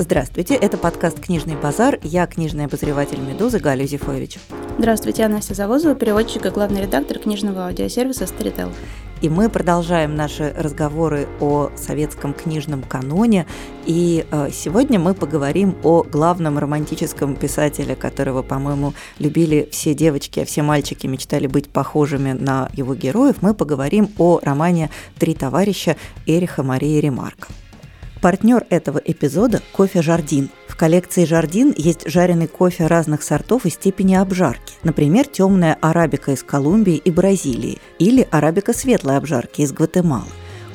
Здравствуйте, это подкаст «Книжный базар». Я книжный обозреватель «Медузы» Галя Зифович. Здравствуйте, я Настя Завозова, переводчик и главный редактор книжного аудиосервиса Storytel. И мы продолжаем наши разговоры о советском книжном каноне. И э, сегодня мы поговорим о главном романтическом писателе, которого, по-моему, любили все девочки, а все мальчики мечтали быть похожими на его героев. Мы поговорим о романе «Три товарища» Эриха Марии Ремарка. Партнер этого эпизода – кофе «Jardin». В коллекции «Jardin» есть жареный кофе разных сортов и степени обжарки. Например, темная арабика из Колумбии и Бразилии или арабика светлой обжарки из Гватемалы.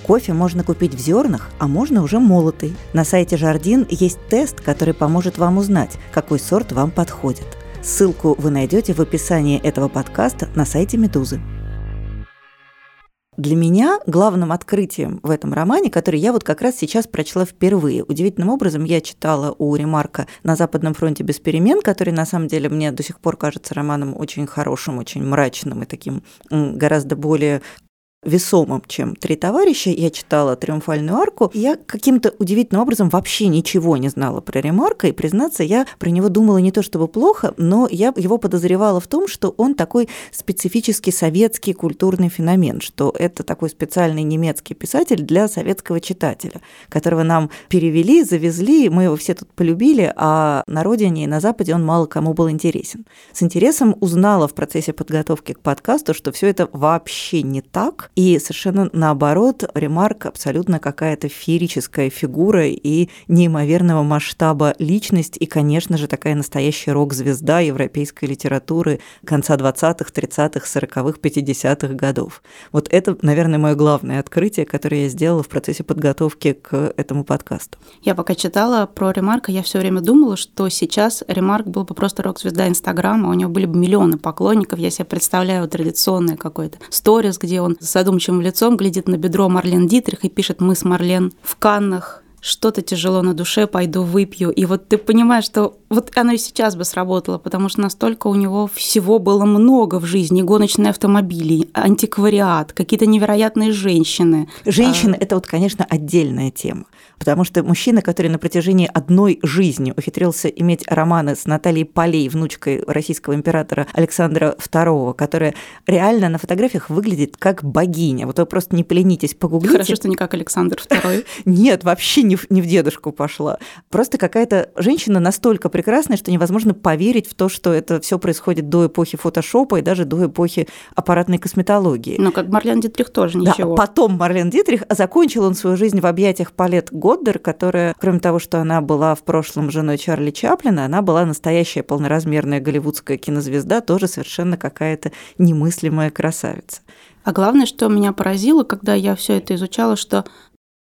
Кофе можно купить в зернах, а можно уже молотый. На сайте «Jardin» есть тест, который поможет вам узнать, какой сорт вам подходит. Ссылку вы найдете в описании этого подкаста на сайте «Медузы». Для меня главным открытием в этом романе, который я вот как раз сейчас прочла впервые, удивительным образом я читала у Ремарка «На Западном фронте без перемен», который на самом деле мне до сих пор кажется романом очень хорошим, очень мрачным и таким гораздо более весомым, чем «Три товарища». Я читала «Триумфальную арку». Я каким-то удивительным образом вообще ничего не знала про Ремарка, и, признаться, я про него думала не то чтобы плохо, но я его подозревала в том, что он такой специфический советский культурный феномен, что это такой специальный немецкий писатель для советского читателя, которого нам перевели, завезли, мы его все тут полюбили, а на родине и на Западе он мало кому был интересен. С интересом узнала в процессе подготовки к подкасту, что все это вообще не так, и совершенно наоборот, Ремарк абсолютно какая-то феерическая фигура и неимоверного масштаба личность, и, конечно же, такая настоящая рок-звезда европейской литературы конца 20-х, 30-х, 40-х, 50-х годов. Вот это, наверное, мое главное открытие, которое я сделала в процессе подготовки к этому подкасту. Я пока читала про Ремарка, я все время думала, что сейчас Ремарк был бы просто рок-звезда Инстаграма, у него были бы миллионы поклонников, я себе представляю традиционное какое-то сторис, где он с задумчивым лицом глядит на бедро Марлен Дитрих и пишет «Мы с Марлен в Каннах, что-то тяжело на душе, пойду выпью. И вот ты понимаешь, что вот оно и сейчас бы сработало, потому что настолько у него всего было много в жизни. Гоночные автомобили, антиквариат, какие-то невероятные женщины. Женщины а... – это вот, конечно, отдельная тема. Потому что мужчина, который на протяжении одной жизни ухитрился иметь романы с Натальей Полей, внучкой российского императора Александра II, которая реально на фотографиях выглядит как богиня. Вот вы просто не поленитесь, погуглите. Хорошо, что не как Александр II. Нет, вообще не в, не в дедушку пошла. Просто какая-то женщина настолько прекрасная, что невозможно поверить в то, что это все происходит до эпохи фотошопа и даже до эпохи аппаратной косметологии. Но как Марлен Дитрих тоже ничего. Да, потом Марлен Дитрих, а закончил он свою жизнь в объятиях Палет Годдер, которая, кроме того, что она была в прошлом женой Чарли Чаплина, она была настоящая полноразмерная голливудская кинозвезда, тоже совершенно какая-то немыслимая красавица. А главное, что меня поразило, когда я все это изучала, что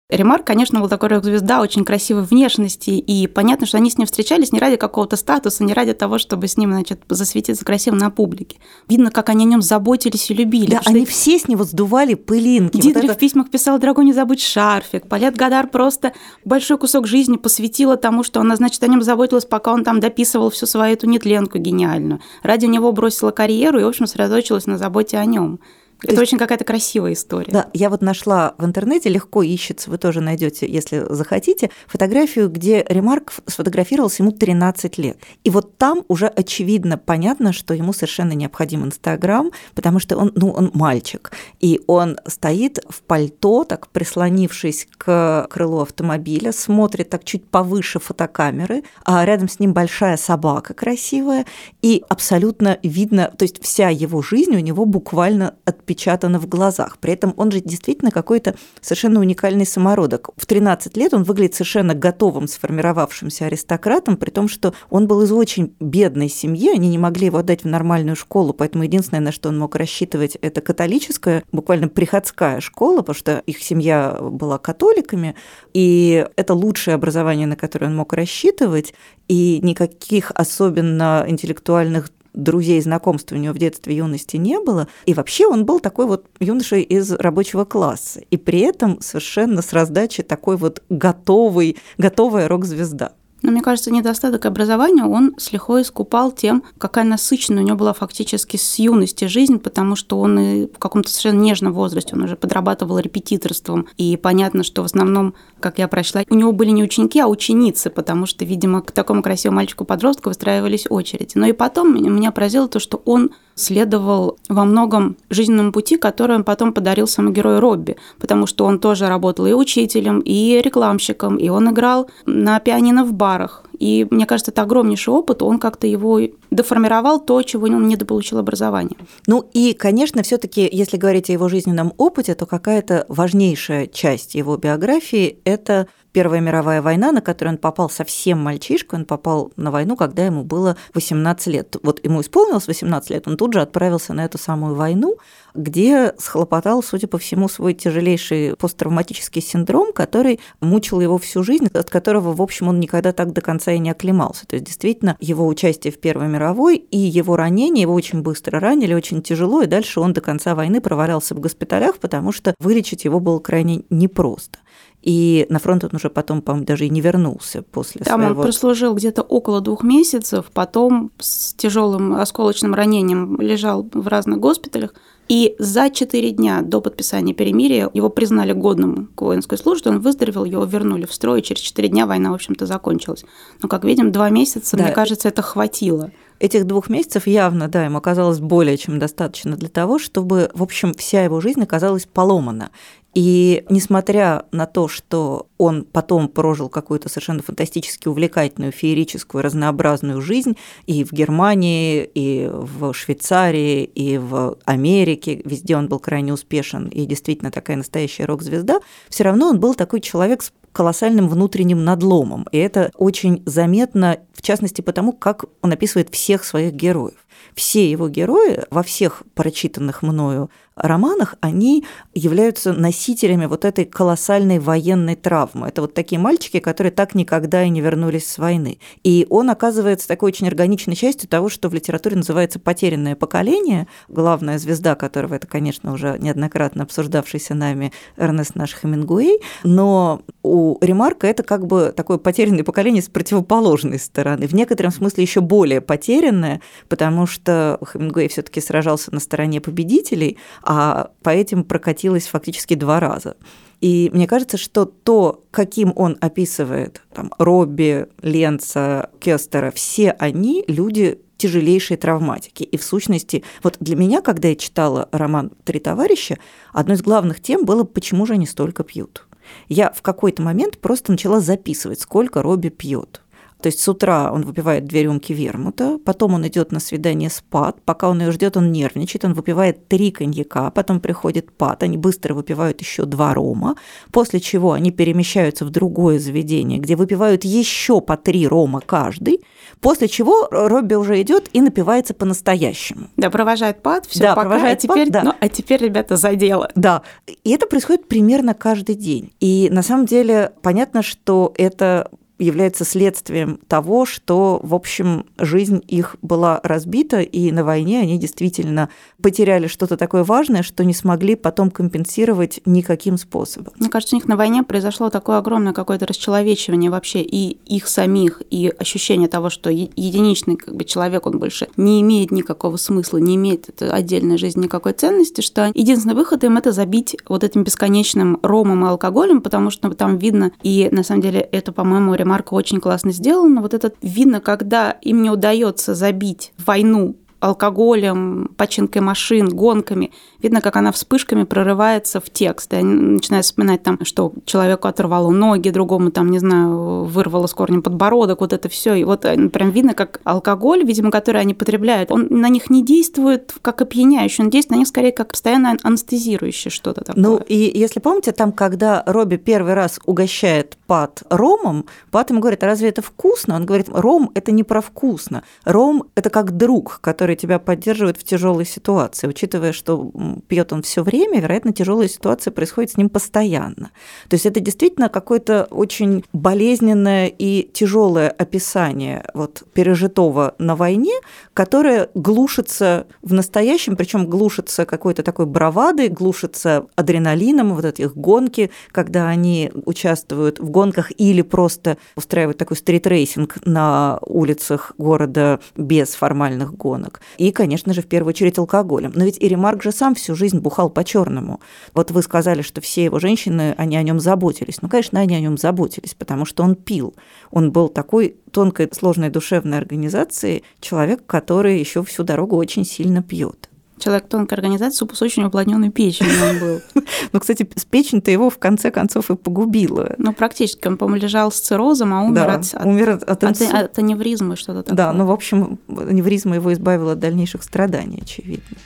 Ремарк, конечно, был такой рок-звезда, очень красивой внешности, и понятно, что они с ним встречались не ради какого-то статуса, не ради того, чтобы с ним, значит, засветиться красиво на публике. Видно, как они о нем заботились и любили. Да, они все с него сдували пылинки. Дитрих вот это... в письмах писал «Дорогой, не забудь шарфик». Палет Гадар просто большой кусок жизни посвятила тому, что она, значит, о нем заботилась, пока он там дописывал всю свою эту нетленку гениальную. Ради него бросила карьеру и, в общем, сосредоточилась на заботе о нем. Это есть, очень какая-то красивая история. Да, я вот нашла в интернете, легко ищется, вы тоже найдете, если захотите, фотографию, где Ремарк сфотографировался ему 13 лет. И вот там уже очевидно понятно, что ему совершенно необходим Инстаграм, потому что он, ну, он мальчик, и он стоит в пальто, так прислонившись к крылу автомобиля, смотрит так чуть повыше фотокамеры, а рядом с ним большая собака красивая, и абсолютно видно, то есть вся его жизнь у него буквально от отпечатано в глазах. При этом он же действительно какой-то совершенно уникальный самородок. В 13 лет он выглядит совершенно готовым, сформировавшимся аристократом, при том, что он был из очень бедной семьи, они не могли его отдать в нормальную школу, поэтому единственное, на что он мог рассчитывать, это католическая, буквально приходская школа, потому что их семья была католиками, и это лучшее образование, на которое он мог рассчитывать, и никаких особенно интеллектуальных друзей, знакомств у него в детстве, юности не было. И вообще он был такой вот юношей из рабочего класса. И при этом совершенно с раздачи такой вот готовый, готовая рок-звезда. Но мне кажется, недостаток образования он с лихвой искупал тем, какая насыщенная у него была фактически с юности жизнь, потому что он и в каком-то совершенно нежном возрасте, он уже подрабатывал репетиторством. И понятно, что в основном, как я прочла, у него были не ученики, а ученицы, потому что, видимо, к такому красивому мальчику-подростку выстраивались очереди. Но и потом меня поразило то, что он следовал во многом жизненному пути, который он потом подарил самому герою Робби, потому что он тоже работал и учителем, и рекламщиком, и он играл на пианино в барах. И мне кажется, это огромнейший опыт, он как-то его деформировал то, чего он недополучил образование. Ну и, конечно, все таки если говорить о его жизненном опыте, то какая-то важнейшая часть его биографии – это Первая мировая война, на которую он попал совсем мальчишкой, он попал на войну, когда ему было 18 лет. Вот ему исполнилось 18 лет, он тут же отправился на эту самую войну, где схлопотал, судя по всему, свой тяжелейший посттравматический синдром, который мучил его всю жизнь, от которого, в общем, он никогда так до конца и не оклемался. То есть, действительно, его участие в Первой мировой и его ранение, его очень быстро ранили, очень тяжело, и дальше он до конца войны провалялся в госпиталях, потому что вылечить его было крайне непросто. И на фронт он уже потом, по-моему, даже и не вернулся после Там своего... он прослужил где-то около двух месяцев, потом с тяжелым осколочным ранением лежал в разных госпиталях. И за четыре дня до подписания перемирия его признали годным к воинской службе, он выздоровел, его вернули в строй, и через четыре дня война, в общем-то, закончилась. Но, как видим, два месяца, да. мне кажется, это хватило. Этих двух месяцев явно, да, ему оказалось более чем достаточно для того, чтобы, в общем, вся его жизнь оказалась поломана. И несмотря на то, что он потом прожил какую-то совершенно фантастически увлекательную, феерическую, разнообразную жизнь и в Германии, и в Швейцарии, и в Америке, везде он был крайне успешен и действительно такая настоящая рок-звезда, все равно он был такой человек с колоссальным внутренним надломом. И это очень заметно, в частности, потому, как он описывает всех своих героев. Все его герои во всех прочитанных мною романах, они являются носителями вот этой колоссальной военной травмы. Это вот такие мальчики, которые так никогда и не вернулись с войны. И он оказывается такой очень органичной частью того, что в литературе называется «потерянное поколение», главная звезда которого это, конечно, уже неоднократно обсуждавшийся нами Эрнест наш Хемингуэй, но у Ремарка это как бы такое потерянное поколение с противоположной стороны, в некотором смысле еще более потерянное, потому что Хемингуэй все таки сражался на стороне победителей, а по этим прокатилась фактически два раза. И мне кажется, что то, каким он описывает там, Робби, Ленца, Кестера, все они люди тяжелейшие травматики. И в сущности, вот для меня, когда я читала роман «Три товарища», одной из главных тем было, почему же они столько пьют. Я в какой-то момент просто начала записывать, сколько Робби пьет. То есть с утра он выпивает две рюмки вермута, потом он идет на свидание с Пат, пока он ее ждет, он нервничает, он выпивает три коньяка, потом приходит Пат, они быстро выпивают еще два рома, после чего они перемещаются в другое заведение, где выпивают еще по три рома каждый, после чего Робби уже идет и напивается по-настоящему. Да, провожает Пат, все да, пока, провожает а теперь, Пат, да. ну, а теперь, ребята, за дело. Да, и это происходит примерно каждый день. И на самом деле понятно, что это является следствием того, что, в общем, жизнь их была разбита, и на войне они действительно потеряли что-то такое важное, что не смогли потом компенсировать никаким способом. Мне кажется, у них на войне произошло такое огромное какое-то расчеловечивание вообще и их самих, и ощущение того, что единичный как бы, человек, он больше не имеет никакого смысла, не имеет отдельной жизни никакой ценности, что единственный выход им это забить вот этим бесконечным ромом и алкоголем, потому что там видно, и на самом деле это, по-моему, ремарка очень классно сделана. Вот этот видно, когда им не удается забить войну алкоголем, починкой машин, гонками. Видно, как она вспышками прорывается в текст. И они начинают вспоминать там, что человеку оторвало ноги, другому там, не знаю, вырвало с корнем подбородок, вот это все. И вот э, прям видно, как алкоголь, видимо, который они потребляют, он на них не действует как опьяняющий, он действует на них скорее как постоянно анестезирующее что-то такое. Ну, и если помните, там, когда Робби первый раз угощает Пат ромом, Пат ему говорит, а разве это вкусно? Он говорит, ром – это не про вкусно. Ром – это как друг, который тебя поддерживает в тяжелой ситуации, учитывая, что пьет он все время, вероятно, тяжелая ситуация происходит с ним постоянно. То есть это действительно какое-то очень болезненное и тяжелое описание вот пережитого на войне, которое глушится в настоящем, причем глушится какой-то такой бравадой, глушится адреналином, вот эти их гонки, когда они участвуют в гонках или просто устраивают такой стритрейсинг на улицах города без формальных гонок. И, конечно же, в первую очередь алкоголем. Но ведь и Ремарк же сам всю жизнь бухал по-черному. Вот вы сказали, что все его женщины, они о нем заботились. Ну, конечно, они о нем заботились, потому что он пил. Он был такой тонкой, сложной душевной организацией, человек, который еще всю дорогу очень сильно пьет. Человек тонкой организации с очень уплотненной печенью он был. Ну, кстати, печень-то его в конце концов и погубила. Ну, практически. Он, по-моему, лежал с циррозом, а умер, да, от, умер от, от, от, от аневризмы что-то такое. Да, ну, в общем, аневризма его избавила от дальнейших страданий, очевидно.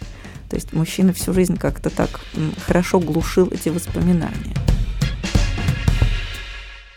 То есть мужчина всю жизнь как-то так хорошо глушил эти воспоминания.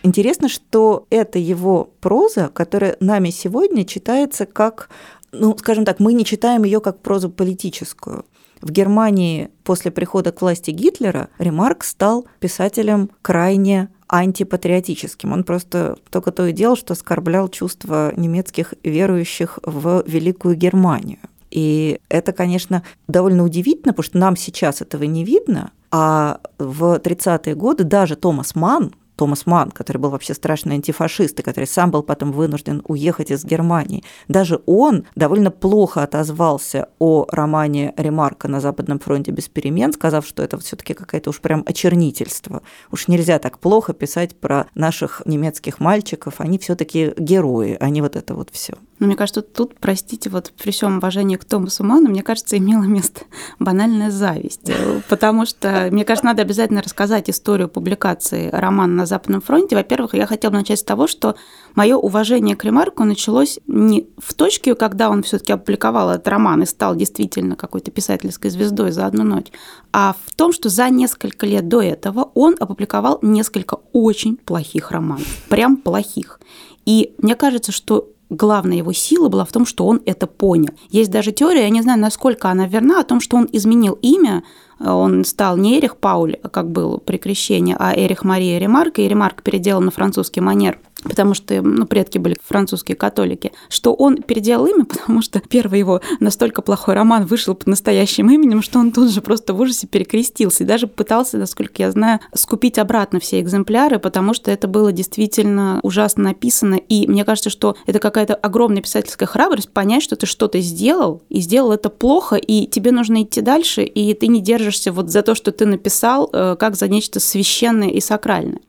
Интересно, что это его проза, которая нами сегодня читается как, ну, скажем так, мы не читаем ее как прозу политическую. В Германии после прихода к власти Гитлера Ремарк стал писателем крайне антипатриотическим. Он просто только то и делал, что оскорблял чувства немецких верующих в Великую Германию. И это, конечно, довольно удивительно, потому что нам сейчас этого не видно, а в 30-е годы даже Томас Манн, Томас Ман, который был вообще страшный антифашист, и который сам был потом вынужден уехать из Германии, даже он довольно плохо отозвался о романе Ремарка на Западном фронте без перемен, сказав, что это все таки какое-то уж прям очернительство. Уж нельзя так плохо писать про наших немецких мальчиков, они все таки герои, а не вот это вот все. Но мне кажется, тут, простите, вот при всем уважении к Томасу Ману, мне кажется, имела место банальная зависть. Потому что, мне кажется, надо обязательно рассказать историю публикации романа на Западном фронте. Во-первых, я хотела начать с того, что мое уважение к Ремарку началось не в точке, когда он все-таки опубликовал этот роман и стал действительно какой-то писательской звездой за одну ночь, а в том, что за несколько лет до этого он опубликовал несколько очень плохих романов. Прям плохих. И мне кажется, что главная его сила была в том, что он это понял. Есть даже теория, я не знаю, насколько она верна, о том, что он изменил имя, он стал не Эрих Пауль, как был при крещении, а Эрих Мария Ремарк, и Ремарк переделал на французский манер потому что ну, предки были французские католики, что он переделал имя, потому что первый его настолько плохой роман вышел под настоящим именем, что он тут же просто в ужасе перекрестился и даже пытался, насколько я знаю, скупить обратно все экземпляры, потому что это было действительно ужасно написано. И мне кажется, что это какая-то огромная писательская храбрость понять, что ты что-то сделал, и сделал это плохо, и тебе нужно идти дальше, и ты не держишься вот за то, что ты написал, э, как за нечто священное и сакральное.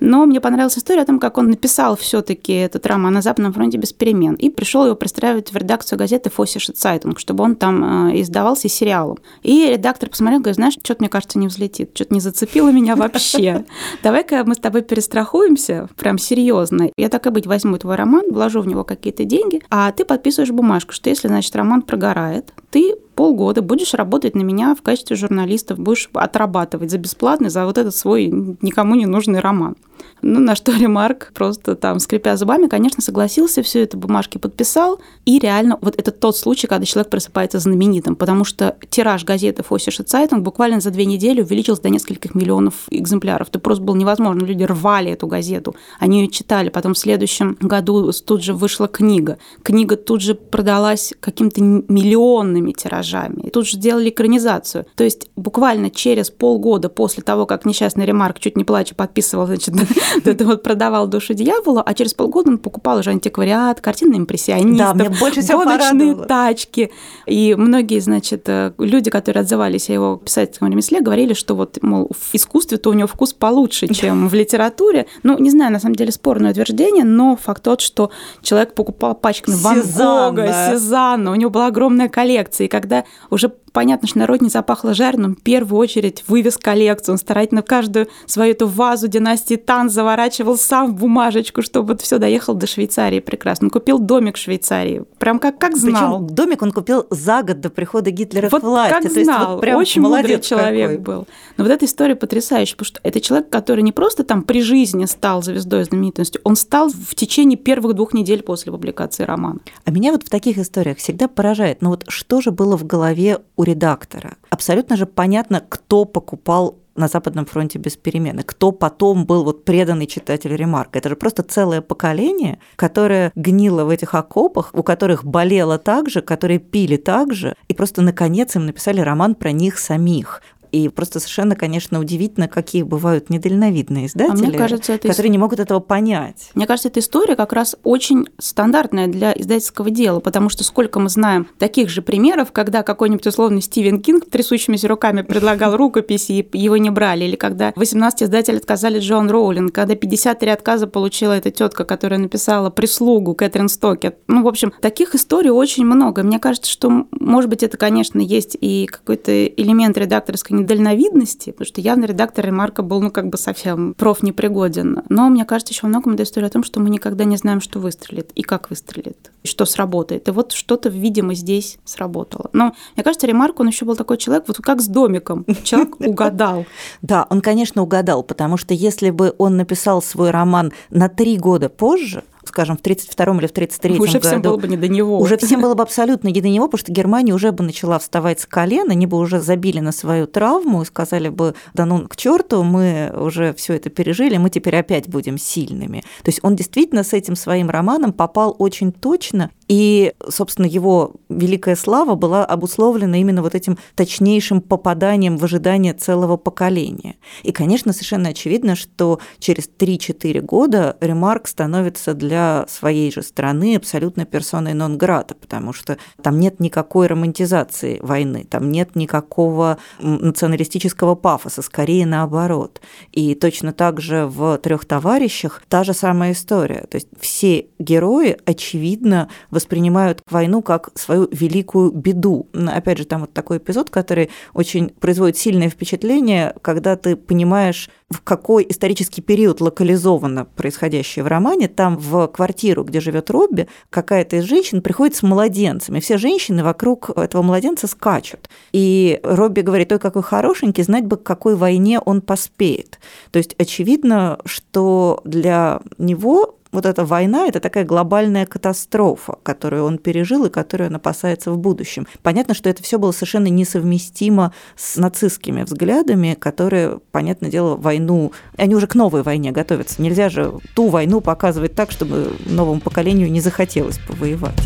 Но мне понравилась история о том, как он написал все-таки этот роман на Западном фронте без перемен и пришел его пристраивать в редакцию газеты Vossische Zeitung, чтобы он там э, издавался сериалом. И редактор посмотрел, говорит, знаешь, что-то, мне кажется, не взлетит, что-то не зацепило меня вообще. Давай-ка мы с тобой перестрахуемся, прям серьезно. Я так и быть возьму твой роман, вложу в него какие-то деньги, а ты подписываешь бумажку, что если, значит, роман прогорает, ты полгода будешь работать на меня в качестве журналиста, будешь отрабатывать за бесплатно за вот этот свой никому не нужный роман. Ну, на что Ремарк просто там, скрипя зубами, конечно, согласился, все это бумажки подписал. И реально, вот это тот случай, когда человек просыпается знаменитым, потому что тираж газеты Vossische Zeitung буквально за две недели увеличился до нескольких миллионов экземпляров. Это просто было невозможно. Люди рвали эту газету, они ее читали. Потом в следующем году тут же вышла книга. Книга тут же продалась каким-то миллионными тиражами. И тут же сделали экранизацию. То есть буквально через полгода после того, как несчастный Ремарк чуть не плача подписывал, значит, это вот продавал душу дьявола, а через полгода он покупал уже антиквариат, картины импрессионистов, да, мне больше всего гоночные тачки. И многие, значит, э, люди, которые отзывались о его писательском ремесле, говорили, что вот, мол, в искусстве-то у него вкус получше, чем в литературе. Ну, не знаю, на самом деле спорное утверждение, но факт тот, что человек покупал пачками Ван Гога, Сезанна, у него была огромная коллекция, и когда уже понятно, что народ не запахло жареным, в первую очередь вывез коллекцию. Он старательно каждую свою эту вазу династии Тан заворачивал сам в бумажечку, чтобы вот все доехал до Швейцарии прекрасно. Он купил домик в Швейцарии. Прям как, как знал. Причем домик он купил за год до прихода Гитлера вот к власти. Как То знал. вот прям Очень мудрый человек какой. был. Но вот эта история потрясающая, потому что это человек, который не просто там при жизни стал звездой знаменитостью, он стал в течение первых двух недель после публикации романа. А меня вот в таких историях всегда поражает, ну вот что же было в голове у редактора. Абсолютно же понятно, кто покупал на Западном фронте без перемены. Кто потом был вот преданный читатель Ремарка? Это же просто целое поколение, которое гнило в этих окопах, у которых болело так же, которые пили так же, и просто наконец им написали роман про них самих. И просто совершенно, конечно, удивительно, какие бывают недальновидные издатели, а мне кажется, это которые не могут этого понять. Мне кажется, эта история как раз очень стандартная для издательского дела, потому что сколько мы знаем таких же примеров, когда какой-нибудь условный Стивен Кинг трясущимися руками предлагал рукописи, и его не брали, или когда 18 издателей отказали Джон Роулинг, когда 53 отказа получила эта тетка, которая написала «Прислугу» Кэтрин Стокет. Ну, в общем, таких историй очень много. Мне кажется, что, может быть, это, конечно, есть и какой-то элемент редакторской недальновидности, потому что явно редактор Ремарка был, ну, как бы совсем проф непригоден. Но мне кажется, еще во многом это история о том, что мы никогда не знаем, что выстрелит и как выстрелит, и что сработает. И вот что-то, видимо, здесь сработало. Но мне кажется, Ремарк, он еще был такой человек, вот как с домиком. Человек угадал. Да, он, конечно, угадал, потому что если бы он написал свой роман на три года позже, скажем, в 32-м или в 33-м уже году... всем было бы не до него. Уже всем было бы абсолютно не до него, потому что Германия уже бы начала вставать с колен, они бы уже забили на свою травму и сказали бы, да ну к черту, мы уже все это пережили, мы теперь опять будем сильными. То есть он действительно с этим своим романом попал очень точно, и, собственно, его великая слава была обусловлена именно вот этим точнейшим попаданием в ожидание целого поколения. И, конечно, совершенно очевидно, что через 3-4 года Ремарк становится для своей же страны абсолютно персоной нон-грата, потому что там нет никакой романтизации войны, там нет никакого националистического пафоса, скорее наоборот. И точно так же в трех товарищах та же самая история. То есть все герои, очевидно, воспринимают войну как свою великую беду. Опять же, там вот такой эпизод, который очень производит сильное впечатление, когда ты понимаешь, в какой исторический период локализовано происходящее в романе. Там в квартиру, где живет Робби, какая-то из женщин приходит с младенцем, и все женщины вокруг этого младенца скачут. И Робби говорит, ой, какой хорошенький, знать бы, к какой войне он поспеет. То есть очевидно, что для него вот эта война – это такая глобальная катастрофа, которую он пережил и которую он опасается в будущем. Понятно, что это все было совершенно несовместимо с нацистскими взглядами, которые, понятное дело, войну, они уже к новой войне готовятся. Нельзя же ту войну показывать так, чтобы новому поколению не захотелось повоевать.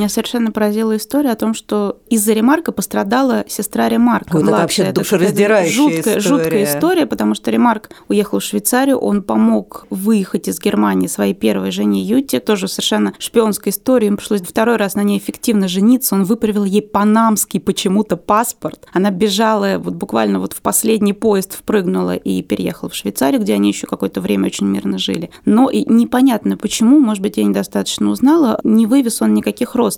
Меня совершенно поразила история о том, что из-за Ремарка пострадала сестра Ремарка. Ой, это вообще душераздирающая жуткая, история. Жуткая история, потому что Ремарк уехал в Швейцарию, он помог выехать из Германии своей первой жене Юте, тоже совершенно шпионская история, им пришлось второй раз на ней эффективно жениться, он выправил ей панамский почему-то паспорт, она бежала вот буквально вот в последний поезд впрыгнула и переехала в Швейцарию, где они еще какое-то время очень мирно жили. Но и непонятно почему, может быть, я недостаточно узнала, не вывез он никаких родственников.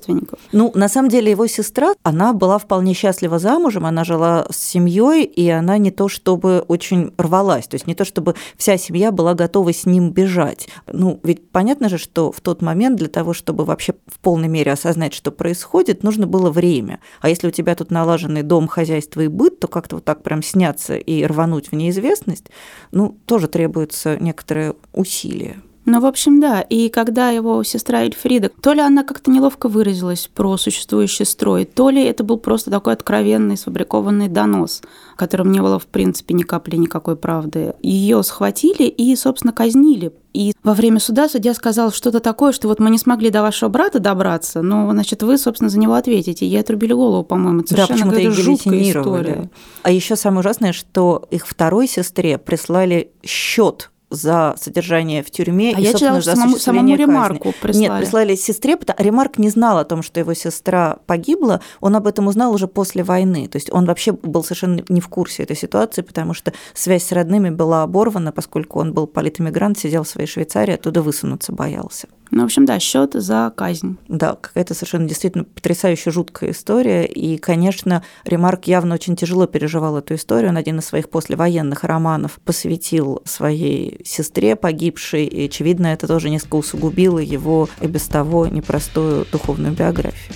Ну, на самом деле, его сестра, она была вполне счастлива замужем, она жила с семьей, и она не то чтобы очень рвалась, то есть не то чтобы вся семья была готова с ним бежать. Ну, ведь понятно же, что в тот момент для того, чтобы вообще в полной мере осознать, что происходит, нужно было время. А если у тебя тут налаженный дом, хозяйство и быт, то как-то вот так прям сняться и рвануть в неизвестность, ну, тоже требуется некоторое усилие. Ну, в общем, да. И когда его сестра Эльфрида, то ли она как-то неловко выразилась про существующий строй, то ли это был просто такой откровенный, сфабрикованный донос, в котором не было, в принципе, ни капли никакой правды. Ее схватили и, собственно, казнили. И во время суда судья сказал что-то такое, что вот мы не смогли до вашего брата добраться, но, значит, вы, собственно, за него ответите. Ей отрубили голову, по-моему. Это да, совершенно какая-то жуткая история. А еще самое ужасное, что их второй сестре прислали счет за содержание в тюрьме а и, я читала, за самому, самому Ремарку прислали. Нет, прислали сестре, потому Ремарк не знал о том, что его сестра погибла, он об этом узнал уже после войны, то есть он вообще был совершенно не в курсе этой ситуации, потому что связь с родными была оборвана, поскольку он был политэмигрант, сидел в своей Швейцарии, оттуда высунуться боялся. Ну, в общем, да, счет за казнь. Да, какая-то совершенно действительно потрясающая жуткая история. И, конечно, Ремарк явно очень тяжело переживал эту историю. Он один из своих послевоенных романов посвятил своей сестре погибшей. И, очевидно, это тоже несколько усугубило его и без того непростую духовную биографию.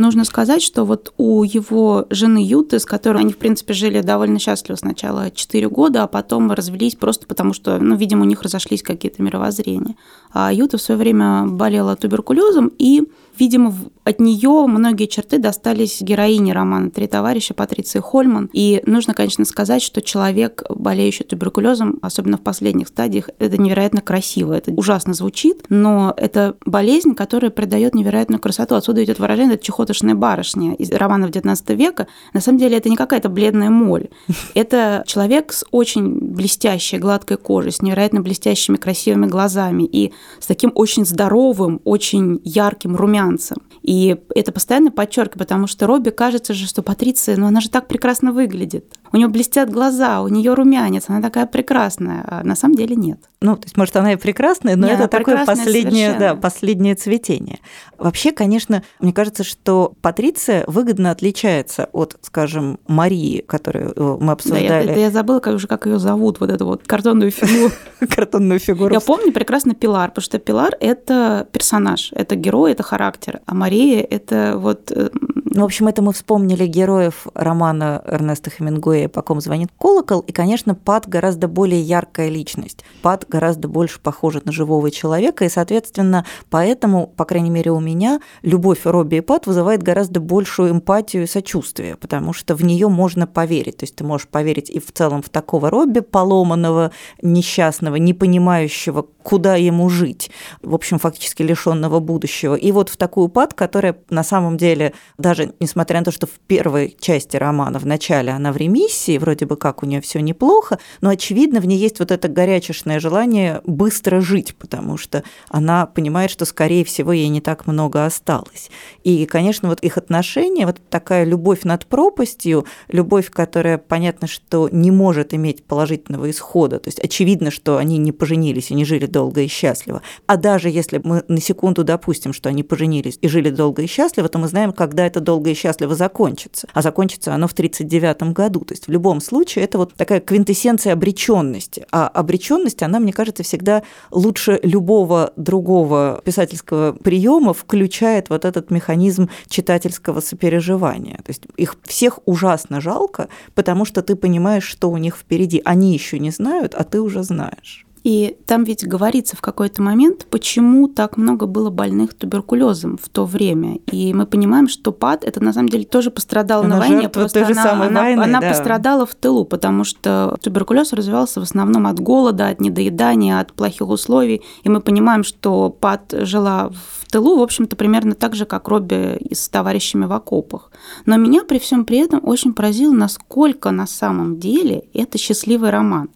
Нужно сказать, что вот у его жены Юты, с которой они, в принципе, жили довольно счастливо сначала 4 года, а потом развелись просто потому, что, ну, видимо, у них разошлись какие-то мировоззрения. А Юта в свое время болела туберкулезом, и Видимо, от нее многие черты достались героине романа «Три товарища» Патриции Хольман. И нужно, конечно, сказать, что человек, болеющий туберкулезом, особенно в последних стадиях, это невероятно красиво. Это ужасно звучит, но это болезнь, которая придает невероятную красоту. Отсюда идет выражение «это чехотошная барышня» из романов XIX века. На самом деле это не какая-то бледная моль. Это человек с очень блестящей, гладкой кожей, с невероятно блестящими, красивыми глазами и с таким очень здоровым, очень ярким, румяным танцем. И это постоянно подчеркиваю, потому что Робби кажется же, что Патриция, ну она же так прекрасно выглядит. У нее блестят глаза, у нее румянец, она такая прекрасная. А на самом деле нет. Ну, то есть, может, она и прекрасная, но нет, это такое последнее, да, последнее цветение. Вообще, конечно, мне кажется, что Патриция выгодно отличается от, скажем, Марии, которую э, мы обсуждали. Да, я, я забыла, как уже как ее зовут, вот эту вот картонную фигуру. Картонную фигуру. Я помню прекрасно Пилар, потому что Пилар – это персонаж, это герой, это характер, а Мария – это вот… Э, ну, в общем, это мы вспомнили героев романа Эрнеста Хемингуэя «По ком звонит колокол», и, конечно, Пат гораздо более яркая личность. Пат гораздо больше похожа на живого человека, и, соответственно, поэтому, по крайней мере, у меня любовь Робби и Пат вызывает гораздо большую эмпатию и сочувствие, потому что в нее можно поверить. То есть ты можешь поверить и в целом в такого Робби, поломанного, несчастного, не понимающего, куда ему жить, в общем, фактически лишенного будущего. И вот в такую Пат, которая на самом деле даже несмотря на то, что в первой части романа, в начале она в ремиссии, вроде бы как у нее все неплохо, но очевидно в ней есть вот это горячешное желание быстро жить, потому что она понимает, что, скорее всего, ей не так много осталось. И, конечно, вот их отношения, вот такая любовь над пропастью, любовь, которая, понятно, что не может иметь положительного исхода, то есть очевидно, что они не поженились и не жили долго и счастливо. А даже если мы на секунду допустим, что они поженились и жили долго и счастливо, то мы знаем, когда это долго и счастливо закончится. А закончится оно в 1939 году. То есть в любом случае это вот такая квинтэссенция обреченности. А обреченность, она, мне кажется, всегда лучше любого другого писательского приема включает вот этот механизм читательского сопереживания. То есть их всех ужасно жалко, потому что ты понимаешь, что у них впереди. Они еще не знают, а ты уже знаешь. И там ведь говорится в какой-то момент, почему так много было больных туберкулезом в то время. И мы понимаем, что ПАД это на самом деле тоже пострадала она на войне, просто той она, она, войны, она да. пострадала в тылу, потому что туберкулез развивался в основном от голода, от недоедания, от плохих условий. И мы понимаем, что ПАД жила в тылу, в общем-то, примерно так же, как Робби с товарищами в окопах. Но меня при всем при этом очень поразило, насколько на самом деле это счастливый роман.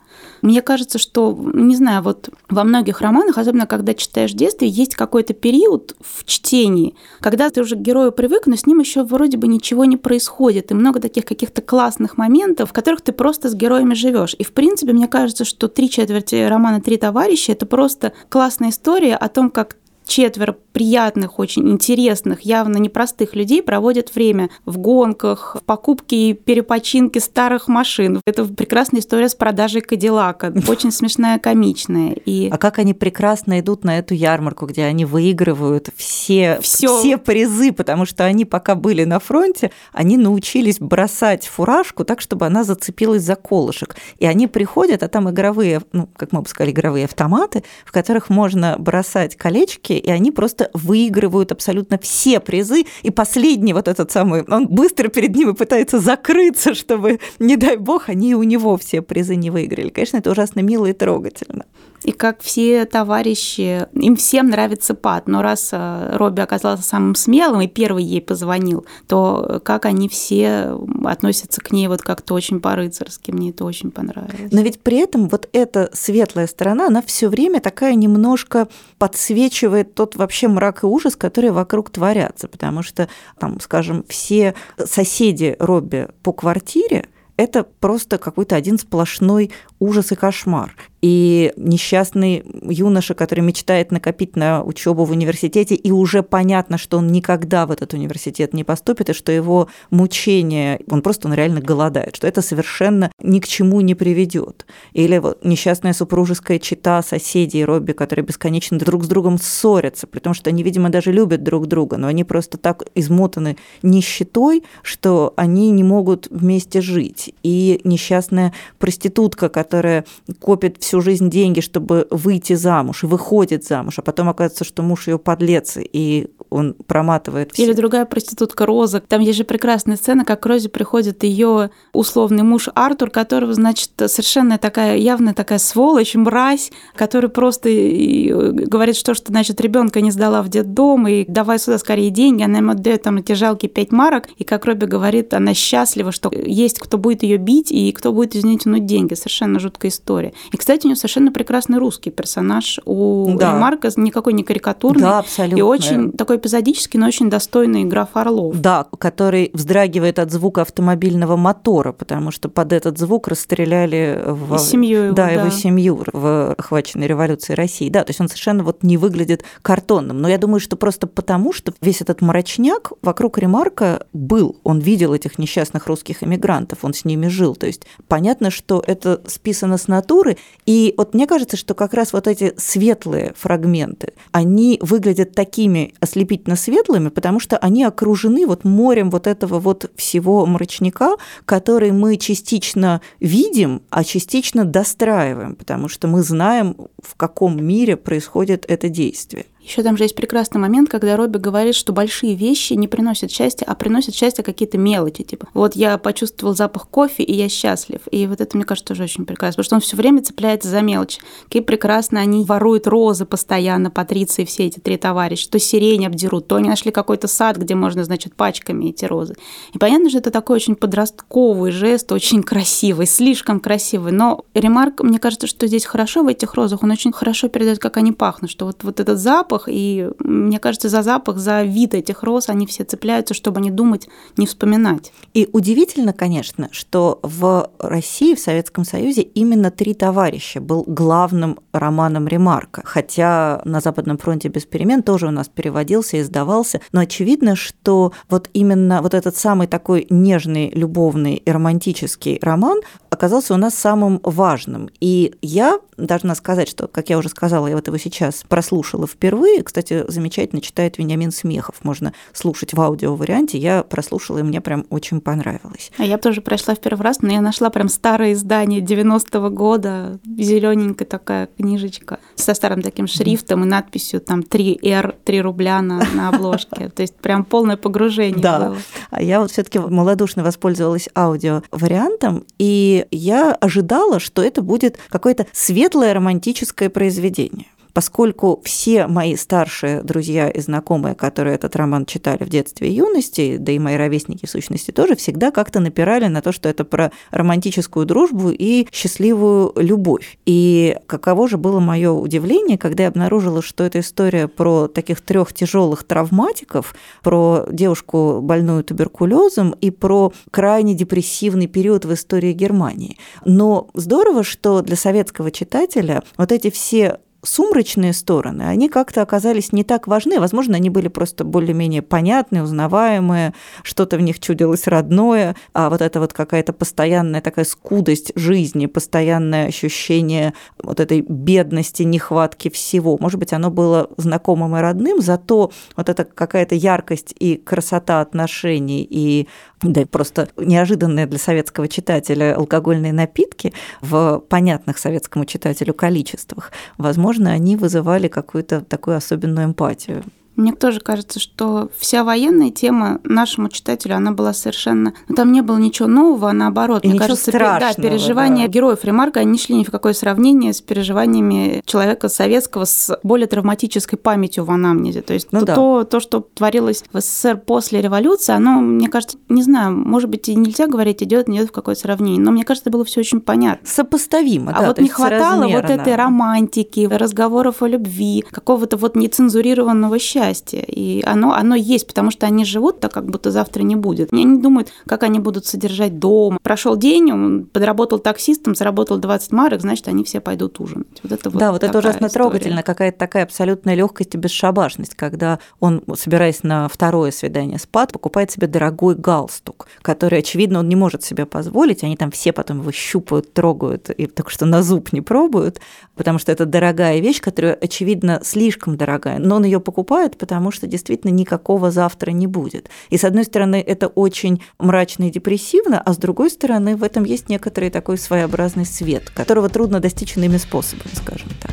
Мне кажется, что, не знаю, вот во многих романах, особенно когда читаешь в детстве, есть какой-то период в чтении, когда ты уже к герою привык, но с ним еще вроде бы ничего не происходит. И много таких каких-то классных моментов, в которых ты просто с героями живешь. И, в принципе, мне кажется, что три четверти романа «Три товарища» — это просто классная история о том, как четверо приятных, очень интересных, явно непростых людей проводят время в гонках, в покупке и перепочинке старых машин. Это прекрасная история с продажей Кадиллака, очень смешная, комичная. И... А как они прекрасно идут на эту ярмарку, где они выигрывают все, Всё. все призы, потому что они пока были на фронте, они научились бросать фуражку так, чтобы она зацепилась за колышек. И они приходят, а там игровые, ну, как мы бы сказали, игровые автоматы, в которых можно бросать колечки, и они просто выигрывают абсолютно все призы, и последний вот этот самый, он быстро перед ними пытается закрыться, чтобы, не дай бог, они у него все призы не выиграли. Конечно, это ужасно мило и трогательно и как все товарищи, им всем нравится Пат, но раз э, Робби оказался самым смелым и первый ей позвонил, то как они все относятся к ней вот как-то очень по-рыцарски, мне это очень понравилось. Но ведь при этом вот эта светлая сторона, она все время такая немножко подсвечивает тот вообще мрак и ужас, которые вокруг творятся, потому что, там, скажем, все соседи Робби по квартире, это просто какой-то один сплошной ужас и кошмар. И несчастный юноша, который мечтает накопить на учебу в университете, и уже понятно, что он никогда в этот университет не поступит, и что его мучение, он просто он реально голодает, что это совершенно ни к чему не приведет. Или вот несчастная супружеская чита соседей Робби, которые бесконечно друг с другом ссорятся, при том, что они, видимо, даже любят друг друга, но они просто так измотаны нищетой, что они не могут вместе жить. И несчастная проститутка, которая копит всю жизнь деньги, чтобы выйти замуж, и выходит замуж, а потом оказывается, что муж ее подлец, и он проматывает. Все. Или другая проститутка Роза. Там есть же прекрасная сцена, как Розе приходит ее условный муж Артур, которого, значит, совершенно такая явная такая сволочь, мразь, который просто говорит, что, что значит, ребенка не сдала в детдом, и давай сюда скорее деньги, она ему отдает там эти жалкие пять марок, и как Робби говорит, она счастлива, что есть кто будет ее бить и кто будет из нее тянуть деньги. Совершенно жуткая история. И, кстати, у нее совершенно прекрасный русский персонаж. У да. Марка никакой не карикатурный. Да, абсолютно. И очень такой эпизодический, но очень достойный граф Орлов. Да, который вздрагивает от звука автомобильного мотора, потому что под этот звук расстреляли в... семью его, да, да, его семью в охваченной революции России. Да, то есть он совершенно вот не выглядит картонным. Но я думаю, что просто потому, что весь этот мрачняк вокруг Ремарка был. Он видел этих несчастных русских эмигрантов, он с ними жил. То есть понятно, что это списано с натуры. И вот мне кажется, что как раз вот эти светлые фрагменты, они выглядят такими ослепительно светлыми, потому что они окружены вот морем вот этого вот всего мрачняка, который мы частично видим, а частично достраиваем, потому что мы знаем, в каком мире происходит это действие. Еще там же есть прекрасный момент, когда Робби говорит, что большие вещи не приносят счастья, а приносят счастье какие-то мелочи. Типа, вот я почувствовал запах кофе, и я счастлив. И вот это, мне кажется, тоже очень прекрасно, потому что он все время цепляется за мелочи. Какие прекрасно они воруют розы постоянно, Патриции, все эти три товарища. То сирень обдерут, то они нашли какой-то сад, где можно, значит, пачками эти розы. И понятно, что это такой очень подростковый жест, очень красивый, слишком красивый. Но ремарк, мне кажется, что здесь хорошо в этих розах, он очень хорошо передает, как они пахнут, что вот, вот этот запах, запах, и мне кажется, за запах, за вид этих роз они все цепляются, чтобы не думать, не вспоминать. И удивительно, конечно, что в России, в Советском Союзе именно «Три товарища» был главным романом Ремарка, хотя на Западном фронте без перемен тоже у нас переводился и издавался, но очевидно, что вот именно вот этот самый такой нежный, любовный и романтический роман оказался у нас самым важным. И я должна сказать, что, как я уже сказала, я вот его сейчас прослушала впервые. Кстати, замечательно читает Вениамин Смехов. Можно слушать в аудио-варианте. Я прослушала, и мне прям очень понравилось. А я тоже прошла в первый раз, но я нашла прям старое издание 90-го года, зелененькая такая книжечка со старым таким шрифтом и надписью там 3R, 3 рубля на, на обложке. То есть прям полное погружение да. было. А я вот все таки малодушно воспользовалась аудио-вариантом, и я ожидала, что это будет какой-то свет светлое романтическое произведение поскольку все мои старшие друзья и знакомые, которые этот роман читали в детстве и юности, да и мои ровесники в сущности тоже, всегда как-то напирали на то, что это про романтическую дружбу и счастливую любовь. И каково же было мое удивление, когда я обнаружила, что это история про таких трех тяжелых травматиков, про девушку больную туберкулезом и про крайне депрессивный период в истории Германии. Но здорово, что для советского читателя вот эти все сумрачные стороны, они как-то оказались не так важны. Возможно, они были просто более-менее понятные, узнаваемые, что-то в них чудилось родное, а вот это вот какая-то постоянная такая скудость жизни, постоянное ощущение вот этой бедности, нехватки всего. Может быть, оно было знакомым и родным, зато вот эта какая-то яркость и красота отношений и да, просто неожиданные для советского читателя алкогольные напитки в понятных советскому читателю количествах, возможно, они вызывали какую-то такую особенную эмпатию. Мне тоже кажется, что вся военная тема нашему читателю, она была совершенно... Ну, там не было ничего нового, а наоборот. И Мне кажется, да, переживания да. героев Ремарка, они шли ни в какое сравнение с переживаниями человека советского с более травматической памятью в анамнезе. То есть ну, то, да. то, то, что творилось в СССР после революции, оно, мне кажется, не знаю, может быть, и нельзя говорить, идет, не идет в какое сравнение, но мне кажется, было все очень понятно. Сопоставимо, а да. вот не хватало вот этой романтики, разговоров о любви, какого-то вот нецензурированного счастья счастье. И оно, оно есть, потому что они живут так, как будто завтра не будет. Они не думают, как они будут содержать дом. Прошел день, он подработал таксистом, заработал 20 марок, значит, они все пойдут ужинать. Вот это вот да, вот это ужасно история. трогательно, какая-то такая абсолютная легкость и бесшабашность, когда он, собираясь на второе свидание с Пат, покупает себе дорогой галстук, который, очевидно, он не может себе позволить. Они там все потом его щупают, трогают, и так что на зуб не пробуют, потому что это дорогая вещь, которая, очевидно, слишком дорогая. Но он ее покупает, потому что действительно никакого завтра не будет. И с одной стороны, это очень мрачно и депрессивно, а с другой стороны, в этом есть некоторый такой своеобразный свет, которого трудно достичь иными способами, скажем так.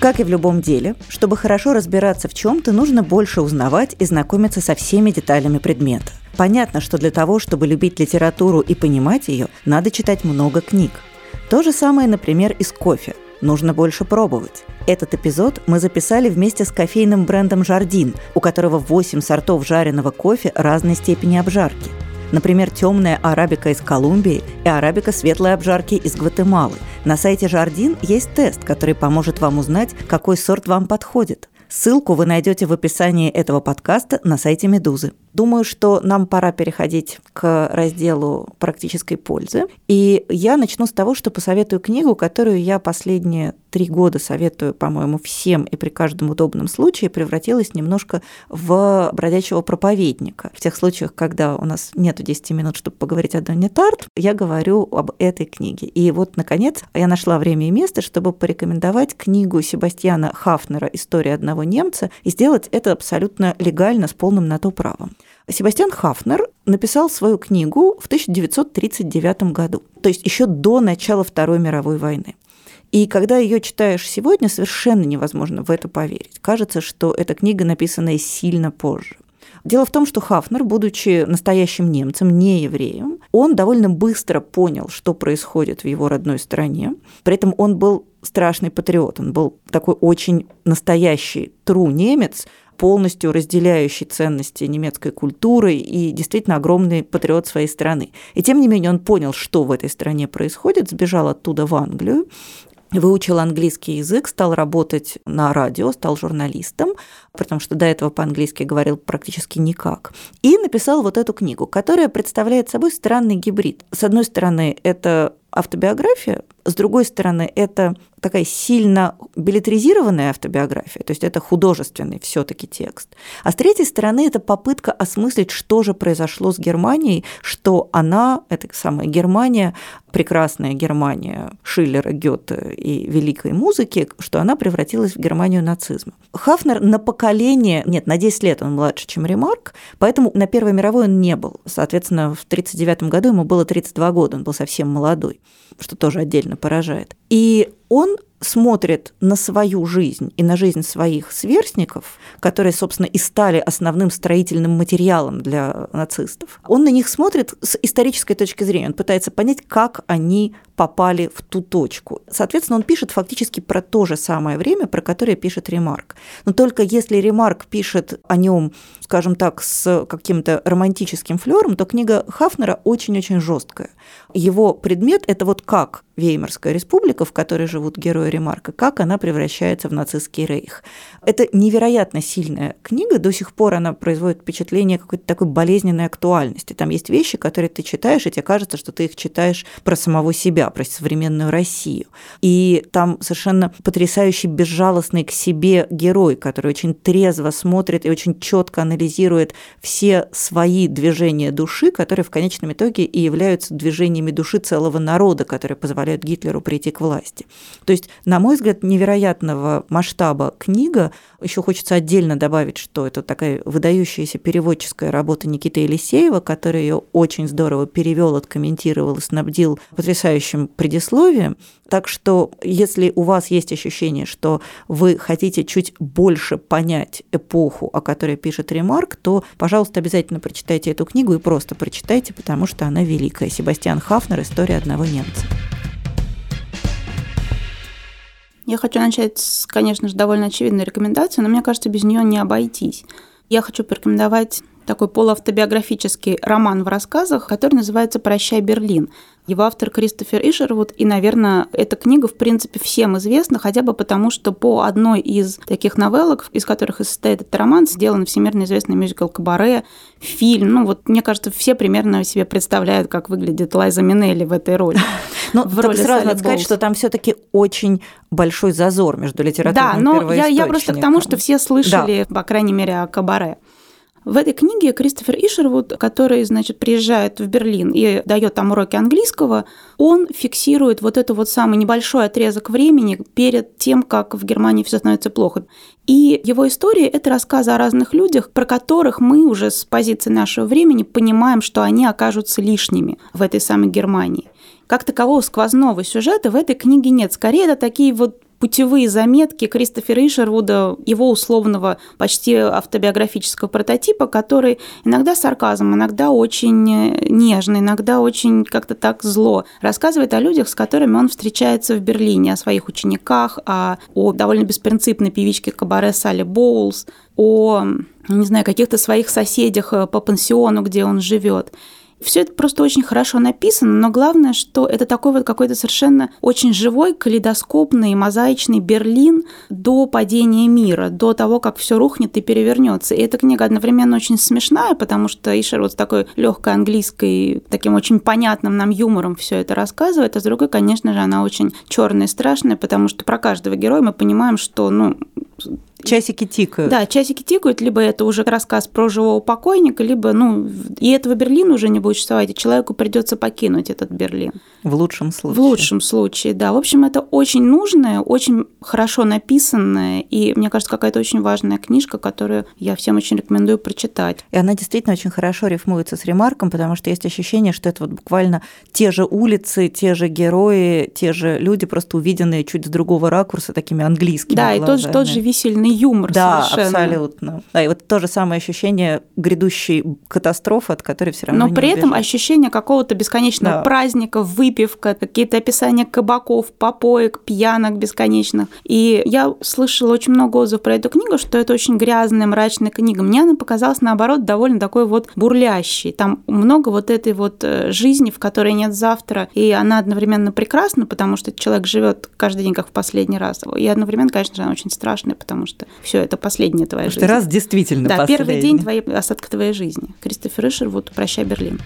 Как и в любом деле, чтобы хорошо разбираться в чем-то, нужно больше узнавать и знакомиться со всеми деталями предмета. Понятно, что для того, чтобы любить литературу и понимать ее, надо читать много книг. То же самое, например, и с кофе. Нужно больше пробовать. Этот эпизод мы записали вместе с кофейным брендом «Жардин», у которого 8 сортов жареного кофе разной степени обжарки – Например, темная арабика из Колумбии и арабика светлой обжарки из Гватемалы. На сайте Жардин есть тест, который поможет вам узнать, какой сорт вам подходит. Ссылку вы найдете в описании этого подкаста на сайте Медузы. Думаю, что нам пора переходить к разделу практической пользы. И я начну с того, что посоветую книгу, которую я последние три года советую, по-моему, всем и при каждом удобном случае превратилась немножко в бродячего проповедника. В тех случаях, когда у нас нету 10 минут, чтобы поговорить о Донне Тарт, я говорю об этой книге. И вот, наконец, я нашла время и место, чтобы порекомендовать книгу Себастьяна Хафнера «История одного немца» и сделать это абсолютно легально, с полным на то правом. Себастьян Хафнер написал свою книгу в 1939 году, то есть еще до начала Второй мировой войны. И когда ее читаешь сегодня, совершенно невозможно в это поверить. Кажется, что эта книга написана сильно позже. Дело в том, что Хафнер, будучи настоящим немцем, не евреем, он довольно быстро понял, что происходит в его родной стране. При этом он был страшный патриот, он был такой очень настоящий тру немец, полностью разделяющий ценности немецкой культуры и действительно огромный патриот своей страны. И тем не менее он понял, что в этой стране происходит, сбежал оттуда в Англию, выучил английский язык, стал работать на радио, стал журналистом, потому что до этого по-английски говорил практически никак, и написал вот эту книгу, которая представляет собой странный гибрид. С одной стороны, это автобиография, с другой стороны, это такая сильно билетризированная автобиография, то есть это художественный все-таки текст. А с третьей стороны, это попытка осмыслить, что же произошло с Германией, что она, эта самая Германия, прекрасная Германия Шиллера, Гёте и великой музыки, что она превратилась в Германию нацизма. Хафнер на поколение, нет, на 10 лет он младше, чем Ремарк, поэтому на Первой мировой он не был. Соответственно, в 1939 году ему было 32 года, он был совсем молодой, что тоже отдельно поражает. И он смотрит на свою жизнь и на жизнь своих сверстников, которые, собственно, и стали основным строительным материалом для нацистов, он на них смотрит с исторической точки зрения. Он пытается понять, как они попали в ту точку. Соответственно, он пишет фактически про то же самое время, про которое пишет Ремарк. Но только если Ремарк пишет о нем, скажем так, с каким-то романтическим флером, то книга Хафнера очень-очень жесткая. Его предмет – это вот как Веймарская республика, в которой живут герои Ремарка, как она превращается в нацистский рейх. Это невероятно сильная книга, до сих пор она производит впечатление какой-то такой болезненной актуальности. Там есть вещи, которые ты читаешь, и тебе кажется, что ты их читаешь про самого себя, про современную Россию. И там совершенно потрясающий, безжалостный к себе герой, который очень трезво смотрит и очень четко анализирует все свои движения души, которые в конечном итоге и являются движениями души целого народа, которые позволяют Гитлеру прийти к власти. То есть, на мой взгляд, невероятного масштаба книга. Еще хочется отдельно добавить, что это такая выдающаяся переводческая работа Никиты Елисеева, который ее очень здорово перевел, откомментировал и снабдил потрясающим предисловием. Так что, если у вас есть ощущение, что вы хотите чуть больше понять эпоху, о которой пишет Ремарк, то, пожалуйста, обязательно прочитайте эту книгу и просто прочитайте, потому что она великая. Себастьян Хафнер «История одного немца». Я хочу начать с, конечно же, довольно очевидной рекомендации, но мне кажется, без нее не обойтись. Я хочу порекомендовать такой полуавтобиографический роман в рассказах, который называется «Прощай, Берлин». Его автор Кристофер Ишервуд, и, наверное, эта книга, в принципе, всем известна, хотя бы потому, что по одной из таких новеллок, из которых и состоит этот роман, сделан всемирно известный мюзикл «Кабаре», фильм. Ну, вот, мне кажется, все примерно себе представляют, как выглядит Лайза Минелли в этой роли. Ну, так сразу надо сказать, что там все таки очень большой зазор между литературой Да, но я, я просто к тому, что все слышали, по крайней мере, о «Кабаре». В этой книге Кристофер Ишервуд, который, значит, приезжает в Берлин и дает там уроки английского, он фиксирует вот этот вот самый небольшой отрезок времени перед тем, как в Германии все становится плохо. И его история – это рассказы о разных людях, про которых мы уже с позиции нашего времени понимаем, что они окажутся лишними в этой самой Германии. Как такового сквозного сюжета в этой книге нет. Скорее, это такие вот путевые заметки Кристофера Ишервуда, его условного почти автобиографического прототипа, который иногда с сарказмом, иногда очень нежно, иногда очень как-то так зло рассказывает о людях, с которыми он встречается в Берлине, о своих учениках, о, о довольно беспринципной певичке кабаре Салли Боулс, о, не знаю, каких-то своих соседях по пансиону, где он живет. Все это просто очень хорошо написано, но главное, что это такой вот какой-то совершенно очень живой, калейдоскопный, мозаичный Берлин до падения мира, до того, как все рухнет и перевернется. И эта книга одновременно очень смешная, потому что Ишер вот с такой легкой английской, таким очень понятным нам юмором все это рассказывает, а с другой, конечно же, она очень черная и страшная, потому что про каждого героя мы понимаем, что ну, Часики тикают. Да, часики тикают, либо это уже рассказ про живого покойника, либо, ну, и этого Берлина уже не будет существовать, и человеку придется покинуть этот Берлин. В лучшем случае. В лучшем случае, да. В общем, это очень нужная, очень хорошо написанная, и, мне кажется, какая-то очень важная книжка, которую я всем очень рекомендую прочитать. И она действительно очень хорошо рифмуется с ремарком, потому что есть ощущение, что это вот буквально те же улицы, те же герои, те же люди, просто увиденные чуть с другого ракурса, такими английскими Да, глазами. и тот же, тот же висельный юмор да, совершенно. абсолютно. Да, и вот то же самое ощущение грядущей катастрофы, от которой все равно Но при убежать. этом ощущение какого-то бесконечного да. праздника, выпивка, какие-то описания кабаков, попоек, пьянок бесконечных. И я слышала очень много отзывов про эту книгу, что это очень грязная, мрачная книга. Мне она показалась, наоборот, довольно такой вот бурлящей. Там много вот этой вот э, жизни, в которой нет завтра, и она одновременно прекрасна, потому что человек живет каждый день как в последний раз. И одновременно, конечно же, она очень страшная, потому что все, это последняя твоя Потому жизнь. Что раз действительно Да, последний. первый день твоей, остатка твоей жизни. Кристофер Ишер, вот «Прощай, Берлин».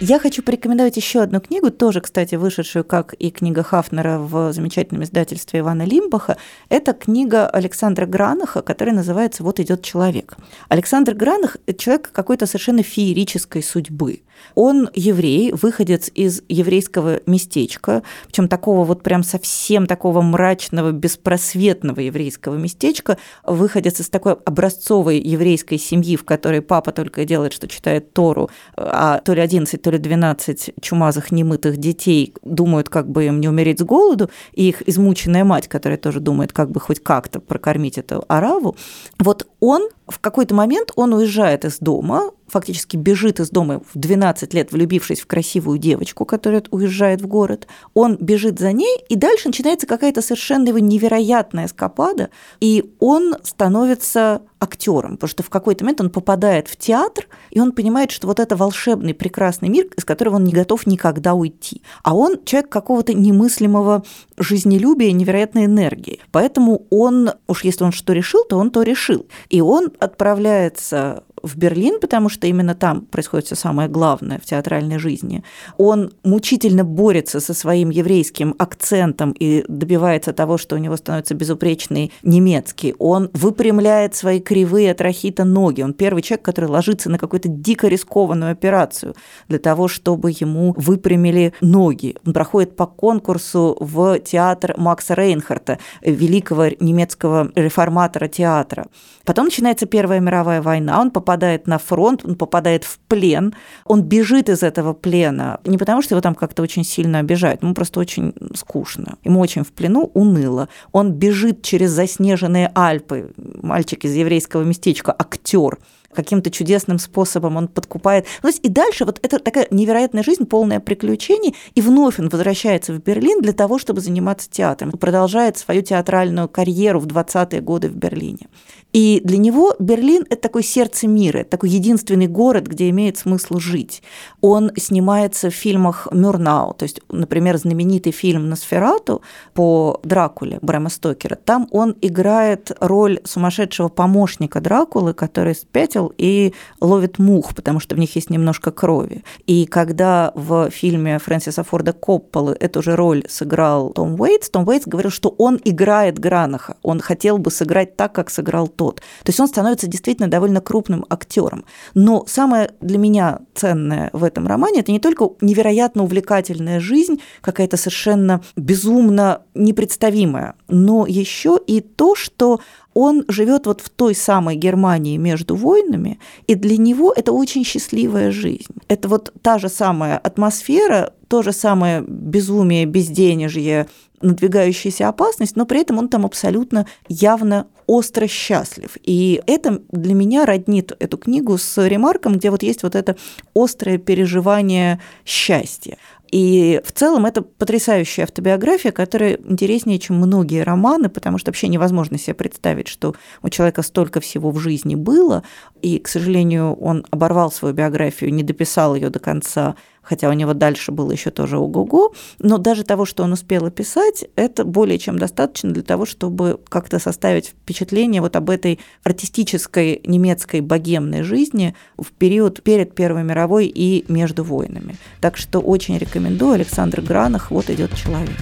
Я хочу порекомендовать еще одну книгу, тоже, кстати, вышедшую, как и книга Хафнера в замечательном издательстве Ивана Лимбаха. Это книга Александра Гранаха, которая называется «Вот идет человек». Александр Гранах – человек какой-то совершенно феерической судьбы. Он еврей, выходец из еврейского местечка, причем такого вот прям совсем такого мрачного, беспросветного еврейского местечка, выходец из такой образцовой еврейской семьи, в которой папа только делает, что читает Тору, а то ли 11, то ли 12 чумазых немытых детей думают, как бы им не умереть с голоду, и их измученная мать, которая тоже думает, как бы хоть как-то прокормить эту араву. Вот он в какой-то момент он уезжает из дома, фактически бежит из дома в 12 лет, влюбившись в красивую девочку, которая уезжает в город. Он бежит за ней, и дальше начинается какая-то совершенно его невероятная эскапада, и он становится актером, потому что в какой-то момент он попадает в театр, и он понимает, что вот это волшебный, прекрасный мир, из которого он не готов никогда уйти. А он человек какого-то немыслимого жизнелюбия, невероятной энергии. Поэтому он, уж если он что решил, то он то решил. И он отправляется в Берлин, потому что именно там происходит все самое главное в театральной жизни. Он мучительно борется со своим еврейским акцентом и добивается того, что у него становится безупречный немецкий. Он выпрямляет свои кривые от рахита ноги. Он первый человек, который ложится на какую-то дико рискованную операцию для того, чтобы ему выпрямили ноги. Он проходит по конкурсу в театр Макса Рейнхарта, великого немецкого реформатора театра. Потом начинается Первая мировая война, он попадает на фронт, он попадает в плен, он бежит из этого плена, не потому что его там как-то очень сильно обижают, ему просто очень скучно, ему очень в плену уныло. Он бежит через заснеженные Альпы, мальчик из еврейского местечка, актер, каким-то чудесным способом он подкупает. Ну, то есть и дальше вот это такая невероятная жизнь, полная приключений, и вновь он возвращается в Берлин для того, чтобы заниматься театром, продолжает свою театральную карьеру в 20-е годы в Берлине. И для него Берлин – это такое сердце мира, это такой единственный город, где имеет смысл жить. Он снимается в фильмах Мюрнау, то есть, например, знаменитый фильм «Носферату» по Дракуле Брэма Стокера. Там он играет роль сумасшедшего помощника Дракулы, который спятил и ловит мух, потому что в них есть немножко крови. И когда в фильме Фрэнсиса Форда Копполы эту же роль сыграл Том Уэйтс, Том Уэйтс говорил, что он играет Гранаха, он хотел бы сыграть так, как сыграл тот. То есть он становится действительно довольно крупным актером. Но самое для меня ценное в этом романе это не только невероятно увлекательная жизнь, какая-то совершенно безумно непредставимая, но еще и то, что он живет вот в той самой Германии между войнами, и для него это очень счастливая жизнь. Это вот та же самая атмосфера, то же самое безумие, безденежье, надвигающаяся опасность, но при этом он там абсолютно явно остро счастлив. И это для меня роднит эту книгу с ремарком, где вот есть вот это острое переживание счастья. И в целом это потрясающая автобиография, которая интереснее, чем многие романы, потому что вообще невозможно себе представить, что у человека столько всего в жизни было, и, к сожалению, он оборвал свою биографию, не дописал ее до конца, хотя у него дальше было еще тоже ого-го, но даже того, что он успел описать, это более чем достаточно для того, чтобы как-то составить впечатление вот об этой артистической немецкой богемной жизни в период перед Первой мировой и между войнами. Так что очень рекомендую Александр Гранах «Вот идет человек».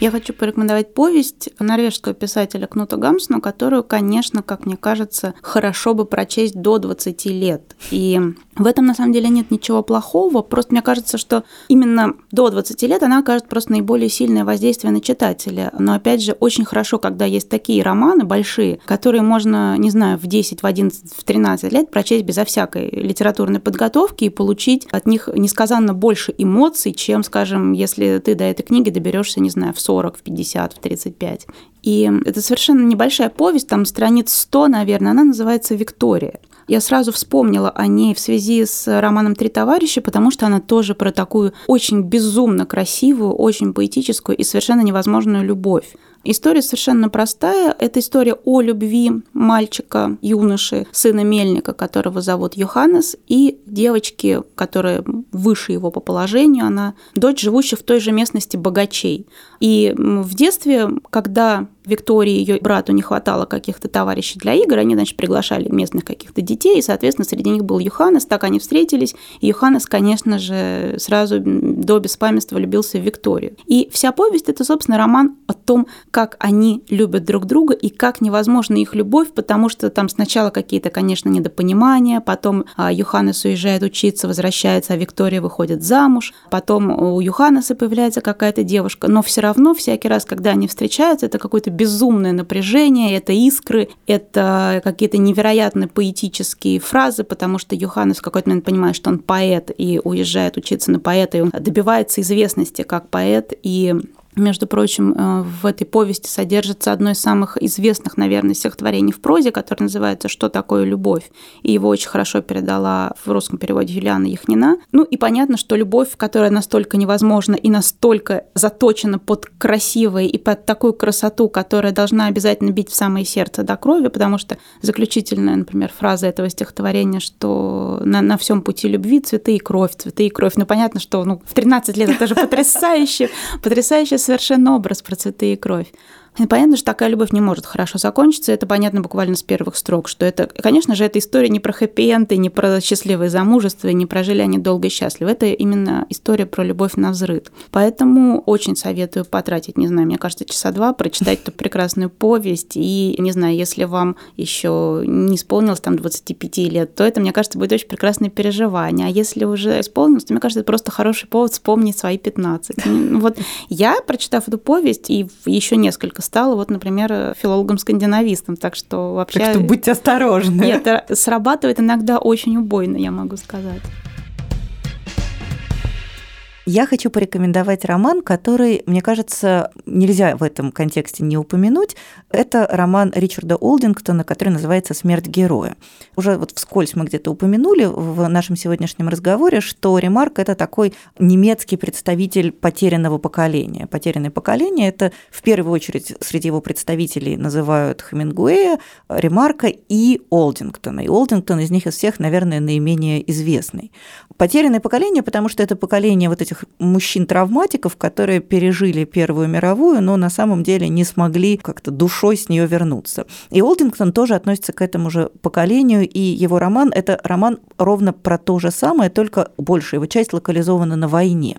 Я хочу порекомендовать повесть норвежского писателя Кнута Гамсона, которую, конечно, как мне кажется, хорошо бы прочесть до 20 лет. И в этом на самом деле нет ничего плохого, просто мне кажется, что именно до 20 лет она окажет просто наиболее сильное воздействие на читателя. Но опять же, очень хорошо, когда есть такие романы большие, которые можно, не знаю, в 10, в 11, в 13 лет прочесть безо всякой литературной подготовки и получить от них несказанно больше эмоций, чем, скажем, если ты до этой книги доберешься, не знаю, в 40, в 50, в 35. И это совершенно небольшая повесть, там страниц 100, наверное, она называется «Виктория». Я сразу вспомнила о ней в связи с романом «Три товарища», потому что она тоже про такую очень безумно красивую, очень поэтическую и совершенно невозможную любовь. История совершенно простая. Это история о любви мальчика, юноши, сына мельника, которого зовут Йоханнес, и девочки, которая выше его по положению. Она дочь, живущая в той же местности богачей. И в детстве, когда Виктории и ее брату не хватало каких-то товарищей для игр, они, значит, приглашали местных каких-то детей, и, соответственно, среди них был Юханес, так они встретились, и Юханес, конечно же, сразу до беспамятства влюбился в Викторию. И вся повесть – это, собственно, роман о том, как они любят друг друга и как невозможна их любовь, потому что там сначала какие-то, конечно, недопонимания, потом а, Юханес уезжает учиться, возвращается, а Виктория выходит замуж, потом у Юханеса появляется какая-то девушка, но все равно всякий раз, когда они встречаются, это какой-то безумное напряжение, это искры, это какие-то невероятно поэтические фразы, потому что Йоханнес в какой-то момент понимает, что он поэт и уезжает учиться на поэта, и он добивается известности как поэт, и между прочим, э, в этой повести содержится одно из самых известных, наверное, стихотворений в прозе, которое называется «Что такое любовь?». И его очень хорошо передала в русском переводе Юлиана Яхнина. Ну и понятно, что любовь, которая настолько невозможна и настолько заточена под красивое и под такую красоту, которая должна обязательно бить в самое сердце до крови, потому что заключительная, например, фраза этого стихотворения, что на, на всем пути любви цветы и кровь, цветы и кровь. Ну понятно, что ну, в 13 лет это же потрясающе, потрясающе совершенно образ про цветы и кровь. И понятно, что такая любовь не может хорошо закончиться. Это понятно буквально с первых строк, что это, конечно же, эта история не про хэппи-энды, не про счастливое замужество, не про жили они долго и счастливо. Это именно история про любовь на взрыв. Поэтому очень советую потратить, не знаю, мне кажется, часа два, прочитать эту прекрасную повесть. И, не знаю, если вам еще не исполнилось там 25 лет, то это, мне кажется, будет очень прекрасное переживание. А если уже исполнилось, то, мне кажется, это просто хороший повод вспомнить свои 15. Ну, вот я, прочитав эту повесть и еще несколько только стала, вот, например, филологом-скандинавистом. Так что вообще... Так что будьте осторожны. Нет, это срабатывает иногда очень убойно, я могу сказать. Я хочу порекомендовать роман, который, мне кажется, нельзя в этом контексте не упомянуть. Это роман Ричарда Олдингтона, который называется «Смерть героя». Уже вот вскользь мы где-то упомянули в нашем сегодняшнем разговоре, что Ремарк – это такой немецкий представитель потерянного поколения. Потерянное поколение – это в первую очередь среди его представителей называют Хемингуэя, Ремарка и Олдингтона. И Олдингтон из них из всех, наверное, наименее известный. Потерянное поколение, потому что это поколение вот этих мужчин-травматиков, которые пережили Первую мировую, но на самом деле не смогли как-то душой с нее вернуться. И Олдингтон тоже относится к этому же поколению, и его роман – это роман ровно про то же самое, только больше его часть локализована на войне.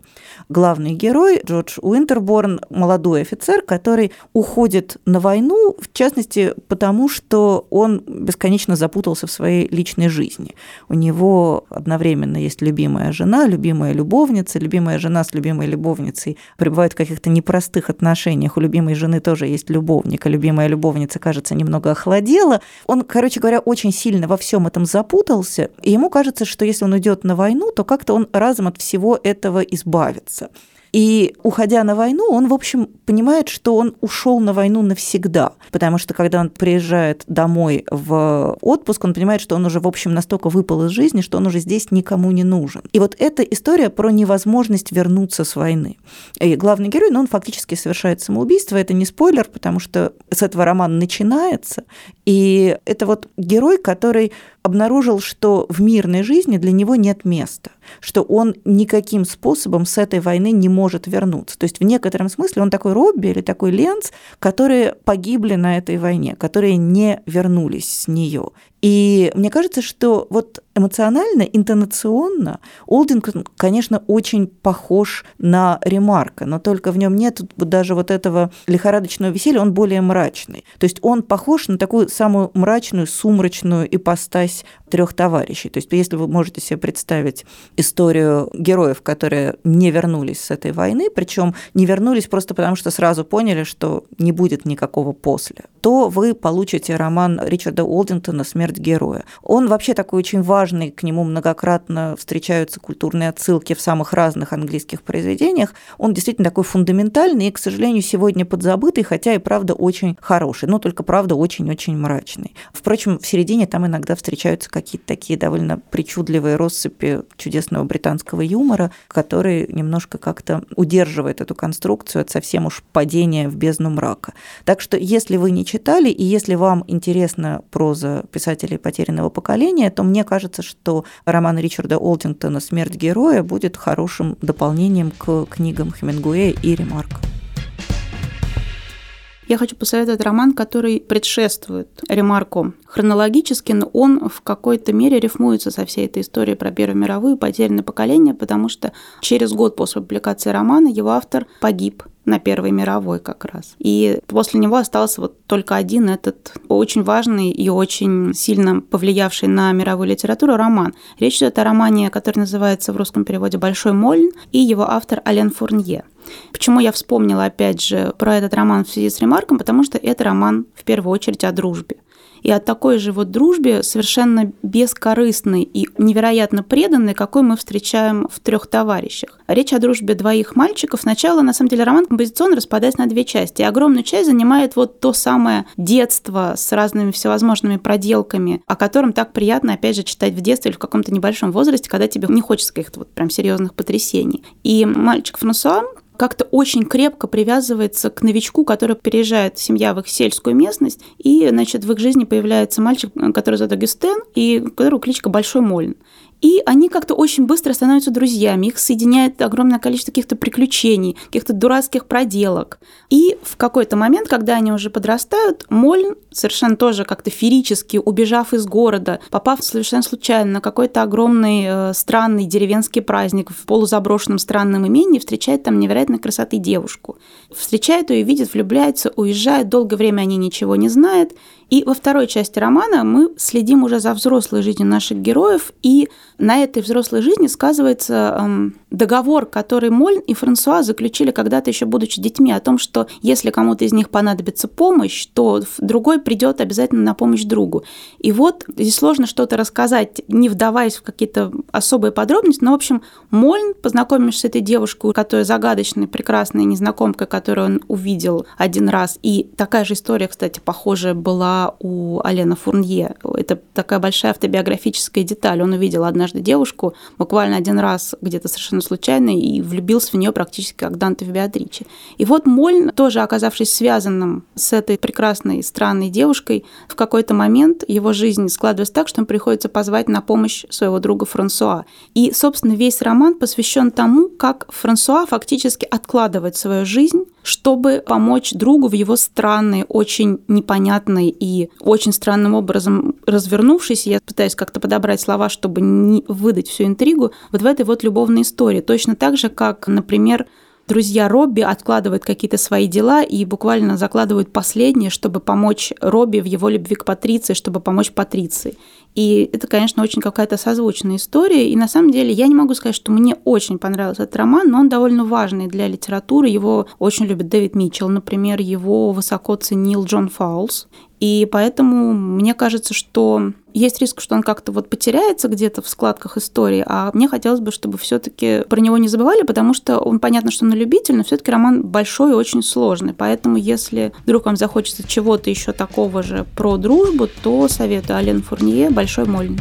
Главный герой Джордж Уинтерборн – молодой офицер, который уходит на войну, в частности, потому что он бесконечно запутался в своей личной жизни. У него одновременно есть любимая жена, любимая любовница, любимая жена с любимой любовницей пребывают в каких-то непростых отношениях. У любимой жены тоже есть любовник, а любимая любовница, кажется, немного охладела. Он, короче говоря, очень сильно во всем этом запутался, и ему кажется, что если он уйдет на войну, то как-то он разом от всего этого избавится. И уходя на войну, он, в общем, понимает, что он ушел на войну навсегда, потому что когда он приезжает домой в отпуск, он понимает, что он уже, в общем, настолько выпал из жизни, что он уже здесь никому не нужен. И вот эта история про невозможность вернуться с войны. И главный герой, ну, он фактически совершает самоубийство, это не спойлер, потому что с этого роман начинается, и это вот герой, который обнаружил, что в мирной жизни для него нет места, что он никаким способом с этой войны не может вернуться. То есть в некотором смысле он такой Робби или такой Ленц, которые погибли на этой войне, которые не вернулись с нее. И мне кажется, что вот эмоционально, интонационно Олдингтон, конечно, очень похож на Ремарка, но только в нем нет даже вот этого лихорадочного веселья, он более мрачный. То есть он похож на такую самую мрачную, сумрачную ипостась трех товарищей. То есть если вы можете себе представить историю героев, которые не вернулись с этой войны, причем не вернулись просто потому, что сразу поняли, что не будет никакого после, то вы получите роман Ричарда Олдингтона «Смерть героя». Он вообще такой очень важный, к нему многократно встречаются культурные отсылки в самых разных английских произведениях. Он действительно такой фундаментальный и, к сожалению, сегодня подзабытый, хотя и правда очень хороший, но только правда очень-очень мрачный. Впрочем, в середине там иногда встречаются какие-то такие довольно причудливые россыпи чудесного британского юмора, который немножко как-то удерживает эту конструкцию от совсем уж падения в бездну мрака. Так что, если вы не читали, и если вам интересна проза писателей потерянного поколения, то мне кажется, что роман Ричарда Олдингтона «Смерть героя» будет хорошим дополнением к книгам Хемингуэя и Ремарка. Я хочу посоветовать роман, который предшествует ремарку хронологически, но он в какой-то мере рифмуется со всей этой историей про Первую мировую, потерянное поколение, потому что через год после публикации романа его автор погиб на Первой мировой как раз. И после него остался вот только один этот очень важный и очень сильно повлиявший на мировую литературу роман. Речь идет о романе, который называется в русском переводе «Большой Мольн», и его автор Ален Фурнье. Почему я вспомнила, опять же, про этот роман в связи с ремарком? Потому что это роман в первую очередь о дружбе и о такой же вот дружбе, совершенно бескорыстной и невероятно преданной, какой мы встречаем в трех товарищах. Речь о дружбе двоих мальчиков. Сначала, на самом деле, роман композиционно распадается на две части. И огромную часть занимает вот то самое детство с разными всевозможными проделками, о котором так приятно, опять же, читать в детстве или в каком-то небольшом возрасте, когда тебе не хочется каких-то вот прям серьезных потрясений. И мальчик Франсуа, как-то очень крепко привязывается к новичку, который переезжает семья в их сельскую местность, и, значит, в их жизни появляется мальчик, который зовут Агюстен, и которого кличка Большой Мольн. И они как-то очень быстро становятся друзьями, их соединяет огромное количество каких-то приключений, каких-то дурацких проделок. И в какой-то момент, когда они уже подрастают, Мольн, совершенно тоже как-то ферически, убежав из города, попав совершенно случайно на какой-то огромный э, странный деревенский праздник в полузаброшенном странном имении, встречает там невероятной красоты девушку. Встречает ее, видит, влюбляется, уезжает, долгое время они ничего не знают, и во второй части романа мы следим уже за взрослой жизнью наших героев, и на этой взрослой жизни сказывается эм, договор, который Моль и Франсуа заключили когда-то еще будучи детьми, о том, что если кому-то из них понадобится помощь, то другой придет обязательно на помощь другу. И вот здесь сложно что-то рассказать, не вдаваясь в какие-то особые подробности, но, в общем, Мольн, познакомившись с этой девушкой, которая загадочная, прекрасная незнакомка, которую он увидел один раз, и такая же история, кстати, похожая была у Алена Фурнье. Это такая большая автобиографическая деталь. Он увидел однажды девушку буквально один раз где-то совершенно случайно и влюбился в нее практически как Данте в Беатриче. И вот Мольн, тоже оказавшись связанным с этой прекрасной, странной девушкой, в какой-то момент его жизнь складывается так, что ему приходится позвать на помощь своего друга Франсуа. И, собственно, весь роман посвящен тому, как Франсуа фактически откладывает свою жизнь, чтобы помочь другу в его странной, очень непонятной и очень странным образом развернувшейся, я пытаюсь как-то подобрать слова, чтобы не выдать всю интригу, вот в этой вот любовной истории. Точно так же, как, например, друзья Робби откладывают какие-то свои дела и буквально закладывают последнее, чтобы помочь Робби в его любви к Патриции, чтобы помочь Патриции. И это, конечно, очень какая-то созвучная история. И на самом деле я не могу сказать, что мне очень понравился этот роман, но он довольно важный для литературы. Его очень любит Дэвид Митчелл, например, его высоко ценил Джон Фаулс. И поэтому мне кажется, что есть риск, что он как-то вот потеряется где-то в складках истории, а мне хотелось бы, чтобы все таки про него не забывали, потому что он, понятно, что на любитель, но все таки роман большой и очень сложный. Поэтому, если вдруг вам захочется чего-то еще такого же про дружбу, то советую Ален Фурнье «Большой Мольн».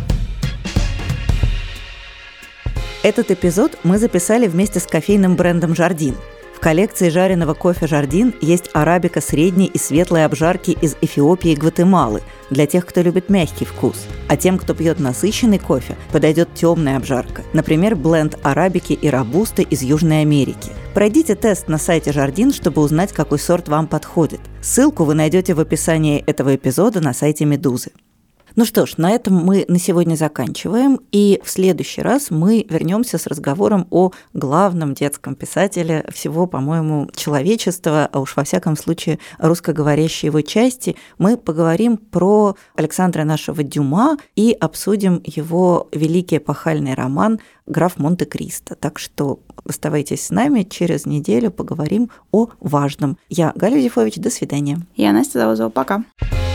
Этот эпизод мы записали вместе с кофейным брендом «Jardin». В коллекции жареного кофе «Jardin» есть арабика средней и светлой обжарки из Эфиопии и Гватемалы для тех, кто любит мягкий вкус. А тем, кто пьет насыщенный кофе, подойдет темная обжарка. Например, бленд арабики и робусты из Южной Америки. Пройдите тест на сайте «Jardin», чтобы узнать, какой сорт вам подходит. Ссылку вы найдете в описании этого эпизода на сайте «Медузы». Ну что ж, на этом мы на сегодня заканчиваем, и в следующий раз мы вернемся с разговором о главном детском писателе всего, по-моему, человечества, а уж во всяком случае русскоговорящей его части. Мы поговорим про Александра нашего Дюма и обсудим его великий эпохальный роман «Граф Монте-Кристо». Так что оставайтесь с нами, через неделю поговорим о важном. Я Галя Юзефович, до свидания. Я Настя Завозова, пока. Пока.